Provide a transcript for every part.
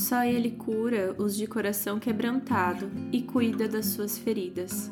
Só Ele cura os de coração quebrantado e cuida das suas feridas.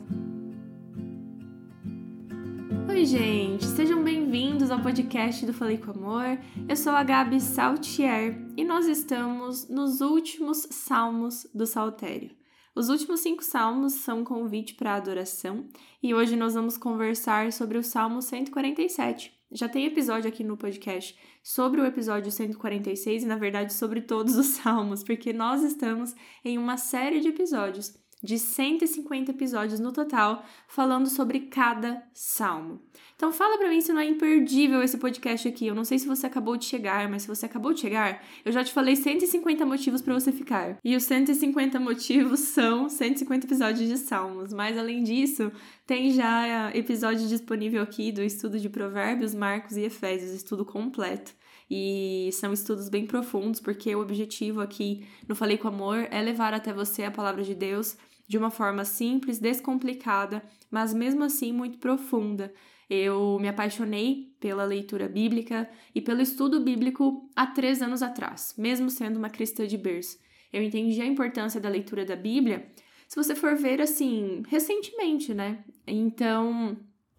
Oi, gente, sejam bem-vindos ao podcast do Falei com Amor. Eu sou a Gabi Saltier e nós estamos nos últimos salmos do Saltério. Os últimos cinco salmos são um convite para adoração e hoje nós vamos conversar sobre o Salmo 147. Já tem episódio aqui no podcast sobre o episódio 146 e, na verdade, sobre todos os salmos, porque nós estamos em uma série de episódios de 150 episódios no total, falando sobre cada salmo. Então fala para mim se não é imperdível esse podcast aqui. Eu não sei se você acabou de chegar, mas se você acabou de chegar, eu já te falei 150 motivos para você ficar. E os 150 motivos são 150 episódios de salmos, mas além disso, tem já episódio disponível aqui do estudo de Provérbios, Marcos e Efésios, estudo completo. E são estudos bem profundos, porque o objetivo aqui no Falei com Amor é levar até você a palavra de Deus de uma forma simples, descomplicada, mas mesmo assim muito profunda. Eu me apaixonei pela leitura bíblica e pelo estudo bíblico há três anos atrás, mesmo sendo uma cristã de berço. Eu entendi a importância da leitura da Bíblia, se você for ver assim, recentemente, né? Então,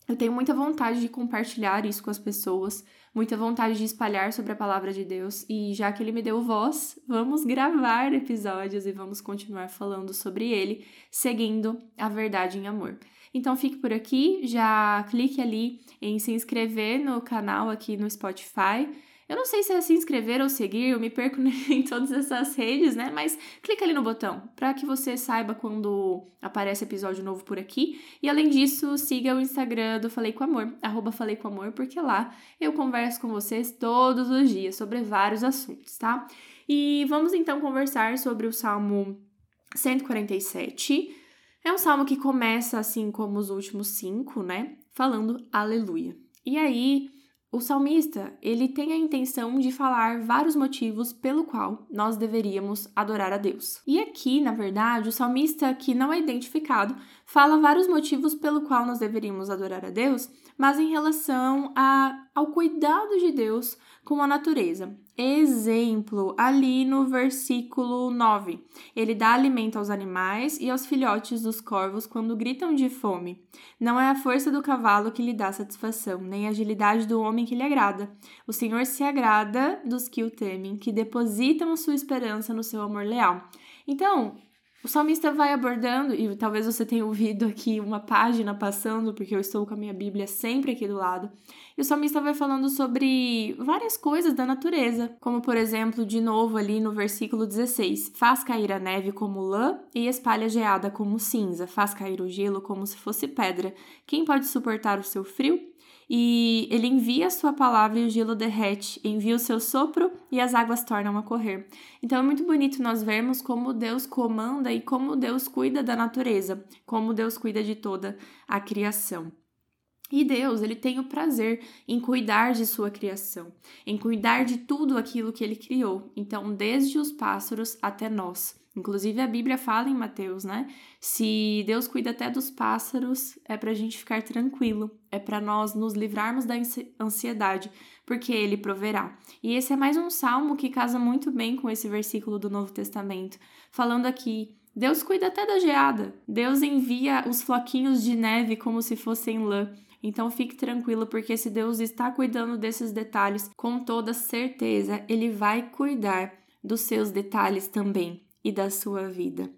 eu tenho muita vontade de compartilhar isso com as pessoas, muita vontade de espalhar sobre a palavra de Deus. E já que ele me deu voz, vamos gravar episódios e vamos continuar falando sobre ele, seguindo a verdade em amor. Então fique por aqui, já clique ali em se inscrever no canal aqui no Spotify eu não sei se é se inscrever ou seguir, eu me perco em todas essas redes, né? Mas clica ali no botão para que você saiba quando aparece episódio novo por aqui. E além disso, siga o Instagram do Falei com Amor, arroba Falei com Amor, porque lá eu converso com vocês todos os dias sobre vários assuntos, tá? E vamos então conversar sobre o Salmo 147. É um salmo que começa assim como os últimos cinco, né? Falando aleluia. E aí, o salmista, ele tem a intenção de falar vários motivos pelo qual nós deveríamos adorar a Deus. E aqui, na verdade, o salmista que não é identificado fala vários motivos pelo qual nós deveríamos adorar a Deus, mas em relação a, ao cuidado de Deus com a natureza. Exemplo, ali no versículo 9, ele dá alimento aos animais e aos filhotes dos corvos quando gritam de fome. Não é a força do cavalo que lhe dá satisfação, nem a agilidade do homem que lhe agrada. O Senhor se agrada dos que o temem, que depositam sua esperança no seu amor leal. Então, o salmista vai abordando, e talvez você tenha ouvido aqui uma página passando, porque eu estou com a minha Bíblia sempre aqui do lado. E o salmista vai falando sobre várias coisas da natureza, como por exemplo, de novo ali no versículo 16: Faz cair a neve como lã e espalha a geada como cinza, faz cair o gelo como se fosse pedra. Quem pode suportar o seu frio? E ele envia a sua palavra e o gelo derrete, envia o seu sopro e as águas tornam a correr. Então é muito bonito nós vermos como Deus comanda e como Deus cuida da natureza, como Deus cuida de toda a criação. E Deus, ele tem o prazer em cuidar de sua criação, em cuidar de tudo aquilo que ele criou. Então, desde os pássaros até nós. Inclusive a Bíblia fala em Mateus, né? Se Deus cuida até dos pássaros, é para a gente ficar tranquilo, é para nós nos livrarmos da ansiedade, porque Ele proverá. E esse é mais um salmo que casa muito bem com esse versículo do Novo Testamento, falando aqui Deus cuida até da geada. Deus envia os floquinhos de neve como se fossem lã. Então fique tranquilo, porque se Deus está cuidando desses detalhes, com toda certeza, Ele vai cuidar dos seus detalhes também e da sua vida.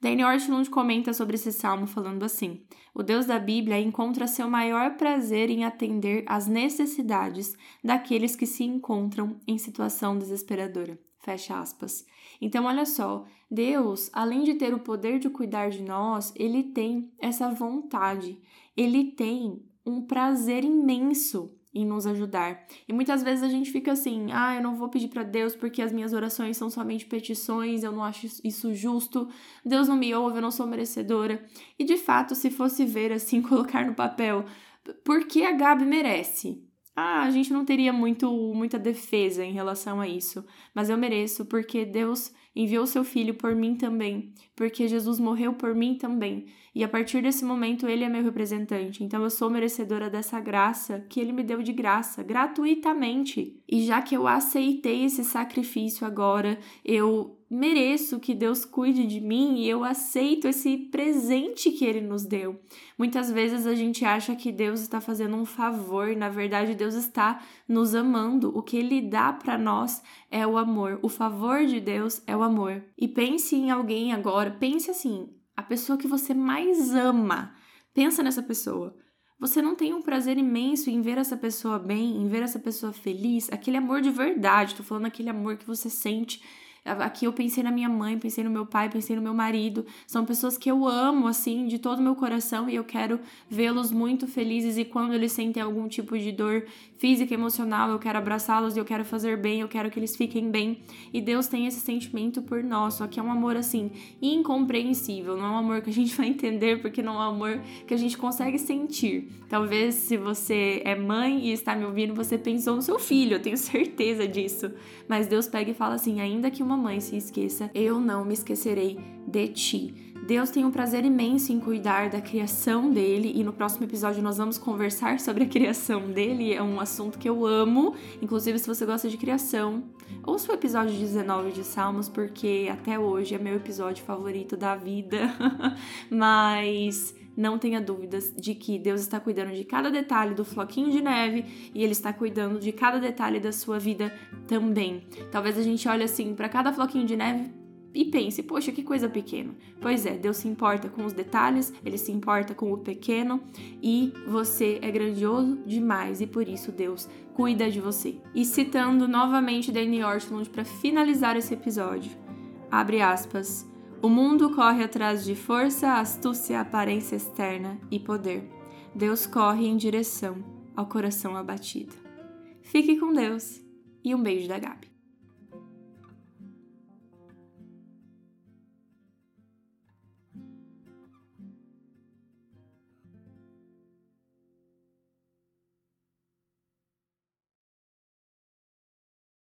Daniel Ortlund comenta sobre esse salmo falando assim: O Deus da Bíblia encontra seu maior prazer em atender às necessidades daqueles que se encontram em situação desesperadora. Fecha aspas. Então, olha só, Deus, além de ter o poder de cuidar de nós, ele tem essa vontade, ele tem um prazer imenso em nos ajudar. E muitas vezes a gente fica assim: ah, eu não vou pedir para Deus porque as minhas orações são somente petições, eu não acho isso justo, Deus não me ouve, eu não sou merecedora. E de fato, se fosse ver assim, colocar no papel, por que a Gabi merece? Ah, a gente não teria muito muita defesa em relação a isso, mas eu mereço porque Deus enviou seu filho por mim também, porque Jesus morreu por mim também. E a partir desse momento ele é meu representante. Então eu sou merecedora dessa graça que ele me deu de graça, gratuitamente. E já que eu aceitei esse sacrifício agora, eu mereço que Deus cuide de mim e eu aceito esse presente que ele nos deu. Muitas vezes a gente acha que Deus está fazendo um favor, na verdade Deus está nos amando. O que ele dá para nós é o amor. O favor de Deus é o amor. E pense em alguém agora, pense assim, a pessoa que você mais ama. Pensa nessa pessoa. Você não tem um prazer imenso em ver essa pessoa bem, em ver essa pessoa feliz, aquele amor de verdade, tô falando aquele amor que você sente Aqui eu pensei na minha mãe, pensei no meu pai, pensei no meu marido. São pessoas que eu amo, assim, de todo o meu coração e eu quero vê-los muito felizes. E quando eles sentem algum tipo de dor física, emocional, eu quero abraçá-los e eu quero fazer bem, eu quero que eles fiquem bem. E Deus tem esse sentimento por nós, só que é um amor, assim, incompreensível. Não é um amor que a gente vai entender, porque não é um amor que a gente consegue sentir. Talvez se você é mãe e está me ouvindo, você pensou no seu filho, eu tenho certeza disso. Mas Deus pega e fala assim: ainda que uma mãe se esqueça, eu não me esquecerei de ti. Deus tem um prazer imenso em cuidar da criação dele e no próximo episódio nós vamos conversar sobre a criação dele. É um assunto que eu amo, inclusive se você gosta de criação, ouça o episódio 19 de Salmos porque até hoje é meu episódio favorito da vida. Mas não tenha dúvidas de que Deus está cuidando de cada detalhe do floquinho de neve e Ele está cuidando de cada detalhe da sua vida também. Talvez a gente olhe assim para cada floquinho de neve e pense, poxa, que coisa pequena. Pois é, Deus se importa com os detalhes, ele se importa com o pequeno e você é grandioso demais e por isso Deus cuida de você. E citando novamente Danny Ortlund para finalizar esse episódio, abre aspas. O mundo corre atrás de força, astúcia, aparência externa e poder. Deus corre em direção ao coração abatido. Fique com Deus e um beijo da Gabi.